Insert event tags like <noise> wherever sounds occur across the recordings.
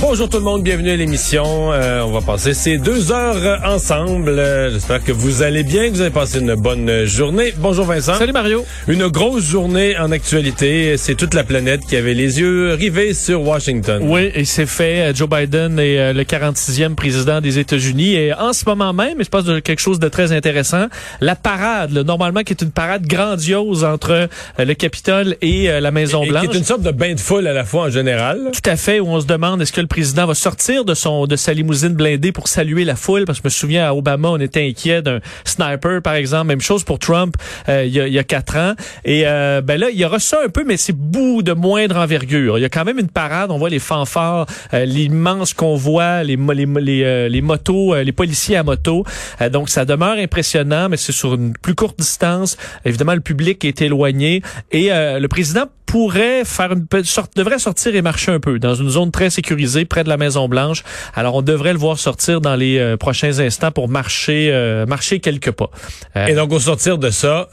Bonjour tout le monde, bienvenue à l'émission. Euh, on va passer ces deux heures ensemble. Euh, J'espère que vous allez bien, que vous avez passé une bonne journée. Bonjour Vincent. Salut Mario. Une grosse journée en actualité. C'est toute la planète qui avait les yeux rivés sur Washington. Oui, et c'est fait. Joe Biden est euh, le 46e président des États-Unis. Et en ce moment même, il se passe quelque chose de très intéressant. La parade, là, normalement, qui est une parade grandiose entre euh, le Capitole et la Maison-Blanche. Qui est une sorte de bain de foule à la fois en général. Tout à fait, où on se demande est-ce que le président va sortir de son de sa limousine blindée pour saluer la foule parce que je me souviens à Obama on était inquiet d'un sniper par exemple. Même chose pour Trump euh, il, y a, il, y a, quatre ans. Et euh, ben là il y aura ça un peu mais c'est bout de moindre envergure. Il y a quand même une parade. On voit les fanfares euh, l'immense convoi les les, les, les motos les policiers à moto. Donc ça demeure impressionnant mais c'est sur une plus courte distance. Évidemment le public est éloigné. Et le président pourrait faire une sorte devrait sortir et marcher un peu dans une zone très sécurisée près de la Maison Blanche. Alors on devrait le voir sortir dans les euh, prochains instants pour marcher euh, marcher quelques pas. Euh, et donc au sortir de ça,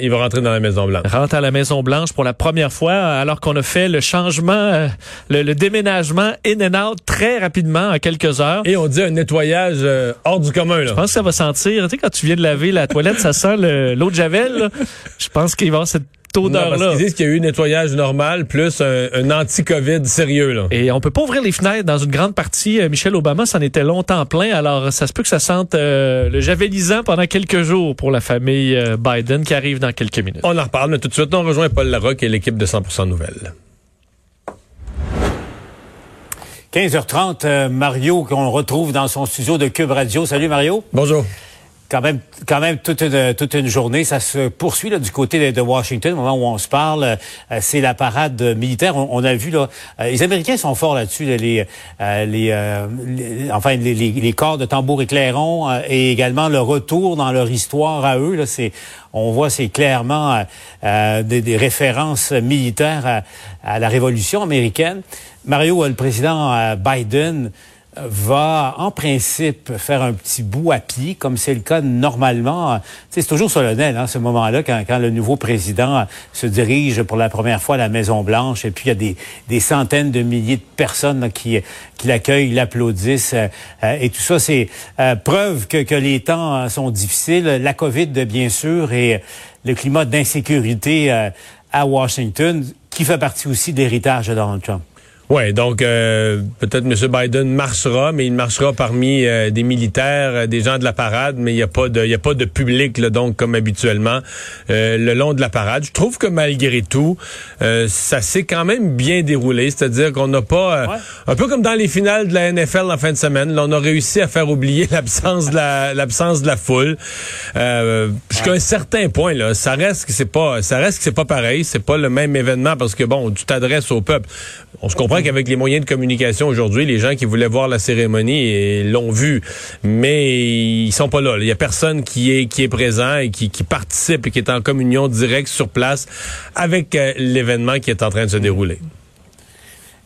il va rentrer dans la Maison Blanche. Rentre à la Maison Blanche pour la première fois alors qu'on a fait le changement le, le, déménagement in and out très rapidement en quelques heures. Et on dit un nettoyage hors du commun là. Je pense que ça va sentir, tu sais quand tu viens de laver la toilette, ça sent l'eau de javel. Je pense qu'il va avoir cette odeur-là. Ils disent qu'il y a eu un nettoyage normal plus un, anti-COVID sérieux. Là. Et on peut pas ouvrir les fenêtres dans une grande partie. Euh, Michel Obama s'en était longtemps plein. Alors, ça se peut que ça sente euh, le javelisant pendant quelques jours pour la famille euh, Biden qui arrive dans quelques minutes. On en reparle, mais tout de suite, on rejoint Paul Larocque et l'équipe de 100% Nouvelles. 15h30, Mario, qu'on retrouve dans son studio de Cube Radio. Salut Mario. Bonjour quand même, quand même toute une, toute une journée. Ça se poursuit là, du côté de, Washington, au moment où on se parle. Euh, c'est la parade militaire. On, a vu là, euh, les Américains sont forts là-dessus. les, euh, les, enfin les, les, corps de tambour et clairon et également le retour dans leur histoire à eux. Là, c'est, on voit c'est clairement des, des, références militaires à, à, la Révolution américaine. Mario, le président Biden va en principe faire un petit bout à pied, comme c'est le cas normalement. C'est toujours solennel, hein, ce moment-là, quand, quand, le nouveau président se dirige pour la première fois à la Maison-Blanche, et puis il y a des, des, centaines de milliers de personnes qui, qui l'accueillent, l'applaudissent, euh, et tout ça, c'est euh, preuve que, que, les temps sont difficiles. La COVID, bien sûr, et le climat d'insécurité euh, à Washington, qui fait partie aussi de l'héritage de Donald Trump. Oui, donc euh, peut-être M. Biden marchera, mais il marchera parmi euh, des militaires, euh, des gens de la parade, mais il n'y a pas de, il a pas de public là, donc comme habituellement le long de la parade. Je trouve que malgré tout, ça s'est quand même bien déroulé, c'est-à-dire qu'on n'a pas, un peu comme dans les finales de la NFL en fin de semaine, là, on a réussi à faire oublier <laughs> l'absence de la, l'absence de la foule. Jusqu'à un certain point là, ça reste que c'est pas, ça reste que c'est pas pareil, c'est pas le même événement parce que bon, tu t'adresses au peuple. On se comprend qu'avec les moyens de communication aujourd'hui, les gens qui voulaient voir la cérémonie l'ont vu, mais ils sont pas là. Il y a personne qui est qui est présent et qui, qui participe et qui est en communion directe sur place avec euh, l'événement qui est en train de se dérouler.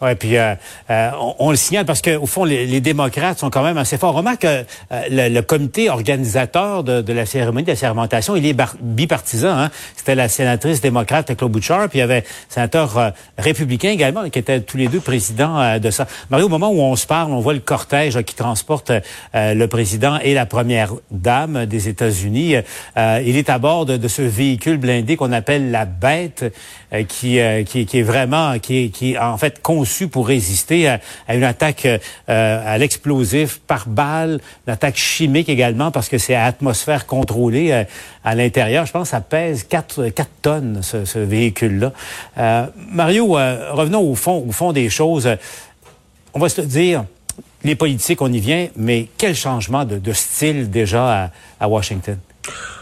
Oui, puis euh, euh, on, le signale parce qu'au fond, les, démocrates sont quand même assez forts. Remarque que euh, le, comité organisateur de, la cérémonie de la sermentation, il est bipartisan. Hein? C'était la sénatrice démocrate Claude Bouchard, puis il y avait un sénateur républicain également, qui étaient tous les deux présidents de ça. Mario, au moment où on se parle, on voit le cortège qui transporte le président et la première dame des États-Unis. il est à bord de, ce véhicule blindé qu'on appelle la bête, qui, qui, qui, est vraiment, qui, qui en fait pour résister à, une attaque euh, à l'explosif par balle, une attaque chimique également parce que c'est à atmosphère contrôlée euh, à l'intérieur. Je pense que ça pèse 4, 4 tonnes, ce, véhicule-là. Euh, Mario, revenons au fond, au fond des choses. On va se le dire, les politiques, on y vient, mais quel changement de, style déjà à Washington?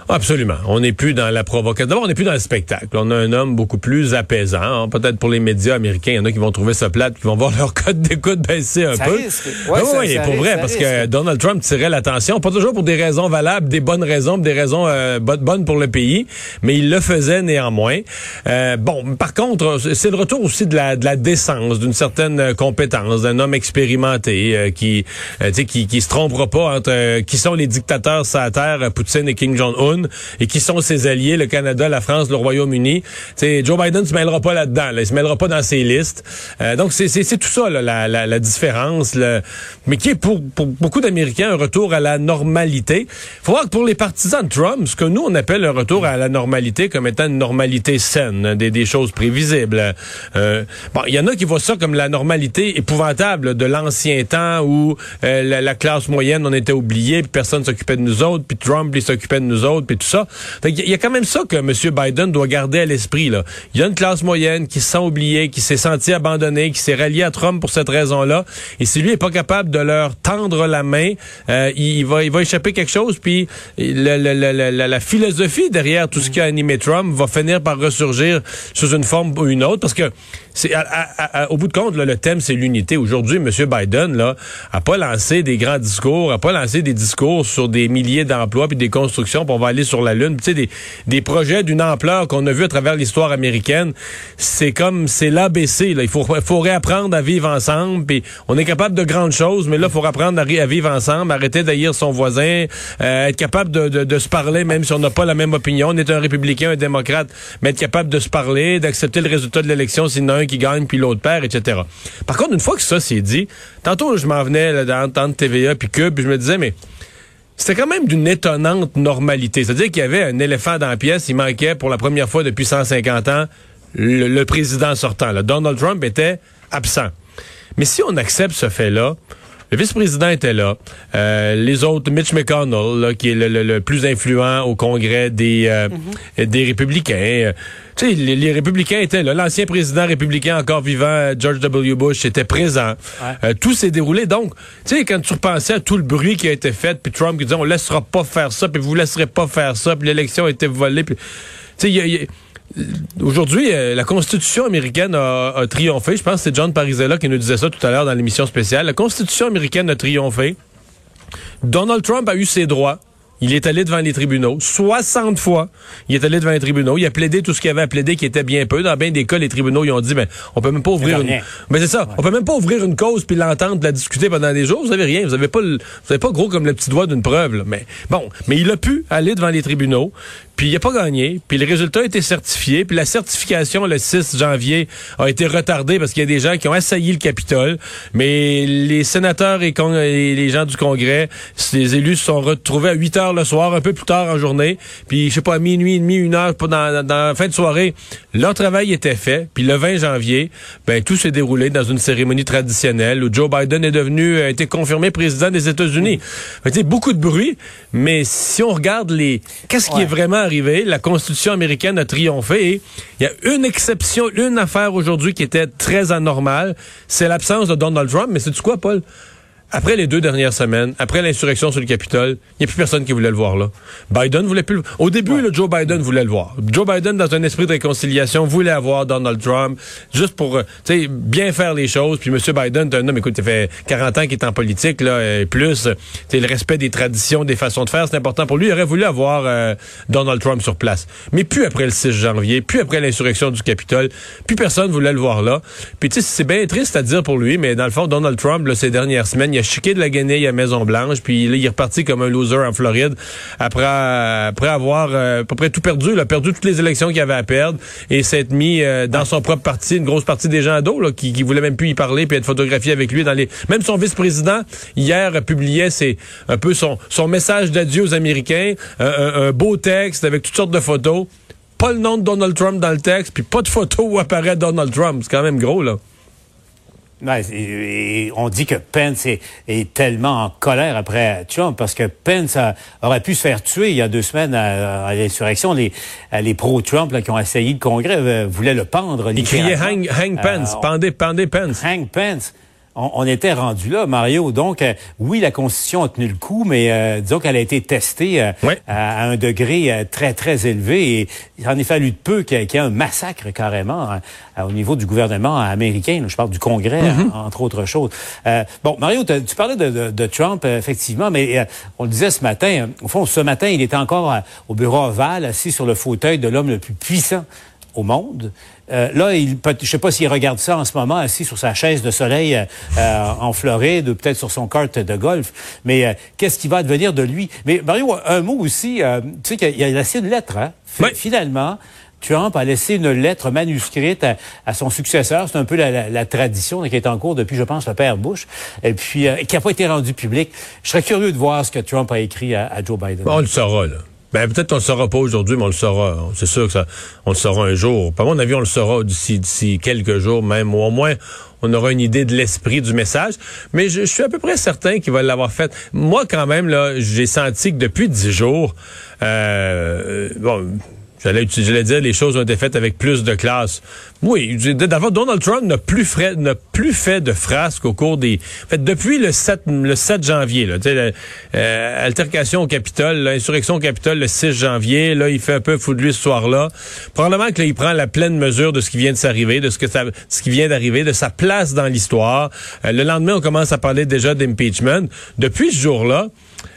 Absolument. On n'est plus dans la provocation. D'abord, on n'est plus dans le spectacle. On a un homme beaucoup plus apaisant. Hein. Peut-être pour les médias américains, il y en a qui vont trouver ça plate, qui vont <laughs> voir leur code d'écoute baisser un peu. Risque. Ouais, oui, oui, pour vrai, parce que Donald Trump tirait l'attention, pas toujours pour des raisons valables, des bonnes raisons, des raisons euh, bonnes pour le pays, mais il le faisait néanmoins. Euh, bon, par contre, c'est le retour aussi de la, de la décence, d'une certaine compétence, d'un homme expérimenté euh, qui, euh, qui, qui se trompera pas entre qui sont les dictateurs sur la terre, Poutine et Kim Jong-un et qui sont ses alliés, le Canada, la France, le Royaume-Uni. Joe Biden ne se mêlera pas là-dedans. Là. Il se mêlera pas dans ces listes. Euh, donc, c'est tout ça, là, la, la, la, différence. Le... Mais qui est pour, pour beaucoup d'Américains un retour à la normalité. faut voir que pour les partisans de Trump, ce que nous, on appelle un retour à la normalité comme étant une normalité saine, des, des choses prévisibles. Euh, bon, il y en a qui voient ça comme la normalité épouvantable de l'ancien temps où euh, la, la, classe moyenne, on était oublié, puis personne s'occupait de nous autres, puis Trump, il s'occupait de nous autres puis tout ça. Il y a quand même ça que M. Biden doit garder à l'esprit. Là. Il y a une classe moyenne qui se sent oubliée, qui s'est senti abandonnée, qui s'est ralliée à Trump pour cette raison-là. Et si lui est pas capable de leur tendre la main, euh, il, va, il va échapper quelque chose. Puis la, la, la, la, philosophie derrière tout ce qui a animé Trump va finir par ressurgir sous une forme ou une autre. Parce que c'est au bout de compte, le thème, c'est l'unité. Aujourd'hui, M. Biden là, a pas lancé des grands discours, a pas lancé des discours sur des milliers d'emplois puis des constructions, aller sur la Lune. Tu sais, des, des projets d'une ampleur qu'on a vu à travers l'histoire américaine. C'est comme, c'est l'ABC. Il faut, faut réapprendre à vivre ensemble. Puis on est capable de grandes choses, mais là, il faut apprendre à, à, vivre ensemble, arrêter d'haïr son voisin, euh, être capable de, de, se parler, même si on n'a pas la même opinion. On est un républicain, un démocrate, mais être capable de se parler, d'accepter le résultat de l'élection s'il y en a un qui gagne, puis l'autre perd, etc. Par contre, une fois que ça c'est dit, tantôt je m'en venais dans TVA puis Cube, puis je me disais, mais c'était quand même d'une étonnante normalité. C'est-à-dire qu'il y avait un éléphant dans la pièce, il manquait pour la première fois depuis 150 ans le, président sortant. Donald Trump était absent. Mais si on accepte ce fait-là, le vice-président était là. Euh, les autres, Mitch McConnell, qui est le, plus influent au Congrès des, euh, mm-hmm. des républicains. Euh, tu sais, les, républicains étaient là. L'ancien président républicain encore vivant, George W. Bush, était présent. tout s'est déroulé. Donc, tu sais, quand tu repensais à tout le bruit qui a été fait, puis Trump qui disait on laissera pas faire ça, puis vous laisserez pas faire ça, puis l'élection a été volée, puis... Tu sais, il y a Aujourd'hui, euh, la Constitution américaine a, triomphé. Je pense que c'est John Parizella qui nous disait ça tout à l'heure dans l'émission spéciale. La Constitution américaine a triomphé. Donald Trump a eu ses droits. Il est allé devant les tribunaux 60 fois. Il est allé devant les tribunaux. Il a plaidé tout ce qu'il avait à plaider, qui était bien peu. Dans bien des cas, les tribunaux ils ont dit, ben, on peut même pas ouvrir une. Mais c'est ça. On peut même pas ouvrir une cause puis l'entendre, la discuter pendant des jours. Vous avez rien. Vous avez pas, vous avez pas gros comme le petit doigt d'une preuve. Mais bon, mais il a pu aller devant les tribunaux. Puis il n'a pas gagné. Puis le résultat a été certifié. Puis la certification le 6 janvier a été retardée parce qu'il y a des gens qui ont assailli le Capitole. Mais les sénateurs et, les gens du Congrès, les élus se sont retrouvés à 8 heures le soir, un peu plus tard en journée. Puis je sais pas, à minuit et demi, une heure dans, dans la fin de soirée, leur travail était fait. Puis le 20 janvier, ben tout s'est déroulé dans une cérémonie traditionnelle où Joe Biden est devenu, a été confirmé président des États-Unis. Mmh. beaucoup de bruit, mais si on regarde les, qu'est-ce qui est vraiment La Constitution américaine a triomphé il y a une exception, une affaire aujourd'hui qui était très anormale, c'est l'absence de Donald Trump. Mais c'est du quoi, Paul? Après les deux dernières semaines, après l'insurrection sur le Capitole, il n'y a plus personne qui voulait le voir là. Biden voulait plus. Le... Au début, le Joe Biden voulait le voir. Joe Biden, dans un esprit de réconciliation, voulait avoir Donald Trump juste pour, euh, tu bien faire les choses. Puis M. Biden, un homme, écoute, il fait 40 ans qu'il est en politique là, et plus. C'est le respect des traditions, des façons de faire, c'est important pour lui. Il aurait voulu avoir euh, Donald Trump sur place, mais plus après le 6 janvier, plus après l'insurrection du Capitole, plus personne voulait le voir là. Puis tu sais, c'est bien triste à dire pour lui, mais dans le fond, Donald Trump, là, ces dernières semaines il a chiqué de la guenille à Maison-Blanche, puis là, il est reparti comme un loser en Floride après, après avoir euh, à peu près tout perdu. Il a perdu toutes les élections qu'il avait à perdre et s'être mis euh, dans son propre parti, une grosse partie des gens à dos là, qui, qui voulaient même plus y parler puis être photographié avec lui dans les... Même son vice-président, hier, publiait c'est un peu son, son message d'adieu aux Américains, un, beau texte avec toutes sortes de photos. Pas le nom de Donald Trump dans le texte, puis pas de photo où apparaît Donald Trump. C'est quand même gros, là. Ouais, et, on dit que Pence est, tellement en colère après Trump parce que Pence aurait pu se faire tuer il y a deux semaines à, l'insurrection. Les, les pro-Trump qui ont essayé le Congrès euh, voulaient le pendre. Ils criaient hang, hang Pence, euh, pendez, pendez Pence. Hang Pence. On, était rendu là, Mario. Donc, euh, oui, la Constitution a tenu le coup, mais euh, disons qu'elle a été testée euh, à, un degré très, très élevé. Et il en est fallu de peu qu'il y, ait un massacre carrément hein, au niveau du gouvernement américain. je parle du Congrès, mm-hmm. entre autres choses. bon, Mario, tu parlais de, de, Trump, effectivement, mais on le disait ce matin. Au fond, ce matin, il était encore au bureau ovale, assis sur le fauteuil de l'homme le plus puissant au monde. Euh, là, il, je sais pas s'il regarde ça en ce moment, assis sur sa chaise de soleil euh, euh, en Floride, ou peut-être sur son kart de golf. Mais qu'est-ce qui va devenir de lui? Mais Mario, un mot aussi. tu sais qu'il a laissé une lettre. Hein? Finalement. Trump a laissé une lettre manuscrite à, son successeur. C'est un peu la, tradition qui est en cours depuis, je pense, le père Bush, et puis qui n'a pas été rendue publique. Je serais curieux de voir ce que Trump a écrit à, Joe Biden. on le saura, là. Ben, peut-être qu'on le saura pas aujourd'hui, mais on le saura. C'est sûr que ça, on le saura un jour. Par mon avis, on le saura d'ici, d'ici quelques jours même, ou au moins, on aura une idée de l'esprit du message. Mais je, suis à peu près certain qu'il va l'avoir fait. Moi, quand même, là, j'ai senti que depuis dix jours, euh, bon, J'allais, j'allais dire les choses ont été faites avec plus de classe. Oui, d'abord Donald Trump n'a plus fait, plus fait de frasques au cours des. En fait, depuis le 7, le 7 janvier, là, euh, altercation au Capitole, l'insurrection au Capitole le 6 janvier, là, il fait un peu fou de lui ce soir-là. Probablement que il prend la pleine mesure de ce qui vient de s'arriver, de ce que qui vient d'arriver, de sa place dans l'histoire. Euh, le lendemain, on commence à parler déjà d'impeachment. Depuis ce jour-là,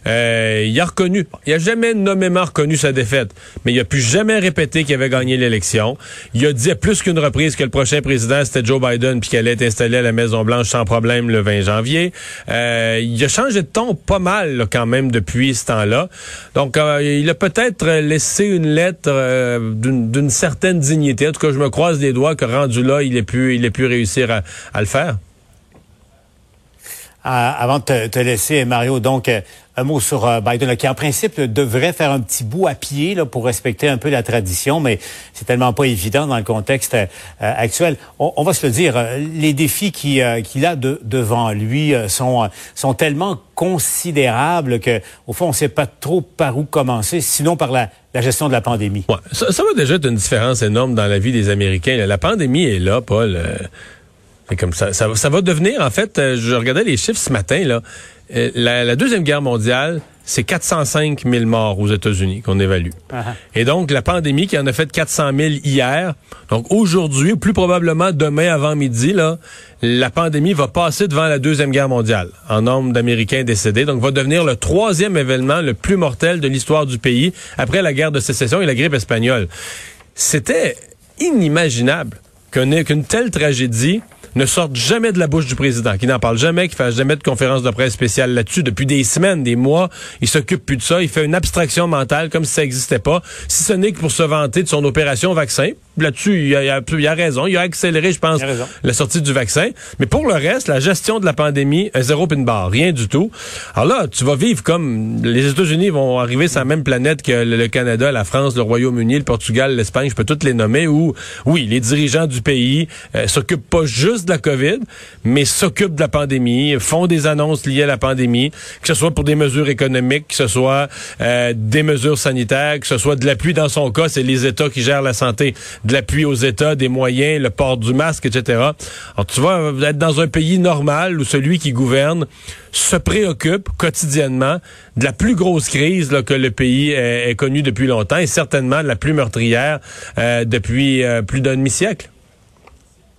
euh, il a reconnu, il a jamais nommément reconnu sa défaite, mais il a plus jamais répété qu'il avait gagné l'élection. Il a dit à plus qu'une reprise que le prochain président c'était Joe Biden puis qu'elle allait être installée à la Maison Blanche sans problème le 20 janvier. Euh, il a changé de ton pas mal quand même depuis ce temps-là. Donc euh, il a peut-être laissé une lettre d'une certaine dignité. En tout cas, je me croise les doigts que rendu là, il ait pu, il ait pu réussir à le faire. Avant de te, laisser, Mario, donc un mot sur euh, Biden, qui en principe devrait faire un petit bout à pied là, pour respecter un peu la tradition, mais c'est tellement pas évident dans le contexte euh, actuel. On, va se le dire, euh, les défis qu'il a devant lui sont, sont tellement considérables que, au fond, on ne sait pas trop par où commencer, sinon par la, gestion de la pandémie. Ça, va déjà être une différence énorme dans la vie des Américains. La pandémie est là, Paul. Comme ça, ça, ça, va devenir, en fait, je regardais les chiffres ce matin, là. Euh, la, Deuxième Guerre mondiale, c'est 405 000 morts aux États-Unis qu'on évalue. Uh-huh. Et donc, la pandémie qui en a fait 400 000 hier, donc aujourd'hui, ou plus probablement demain avant midi, là, la pandémie va passer devant la Deuxième Guerre mondiale en nombre d'Américains décédés. Donc, va devenir le troisième événement le plus mortel de l'histoire du pays après la guerre de sécession et la grippe espagnole. C'était inimaginable qu'une telle tragédie ne sortent jamais de la bouche du président, qui n'en parle jamais, qui fasse jamais de conférence de presse spéciale là-dessus depuis des semaines, des mois. Il s'occupe plus de ça. Il fait une abstraction mentale comme si ça n'existait pas. Si ce n'est que pour se vanter de son opération vaccin, là-dessus, il, a, il a raison. Il a accéléré, je pense, la sortie du vaccin. Mais pour le reste, la gestion de la pandémie, un zéro pin barre, rien du tout. Alors là, tu vas vivre comme les États-Unis vont arriver sur la même planète que le, Canada, la France, le Royaume-Uni, le Portugal, l'Espagne, je peux toutes les nommer, où, oui, les dirigeants du pays euh, s'occupent pas juste de la COVID, mais s'occupent de la pandémie, font des annonces liées à la pandémie, que ce soit pour des mesures économiques, que ce soit euh, des mesures sanitaires, que ce soit de l'appui dans son cas, c'est les États qui gèrent la santé de l'appui aux États, des moyens, le port du masque, etc. Alors, tu vas être dans un pays normal où celui qui gouverne se préoccupe quotidiennement de la plus grosse crise que le pays ait, connu connue depuis longtemps et certainement la plus meurtrière euh, depuis euh, plus d'un demi-siècle.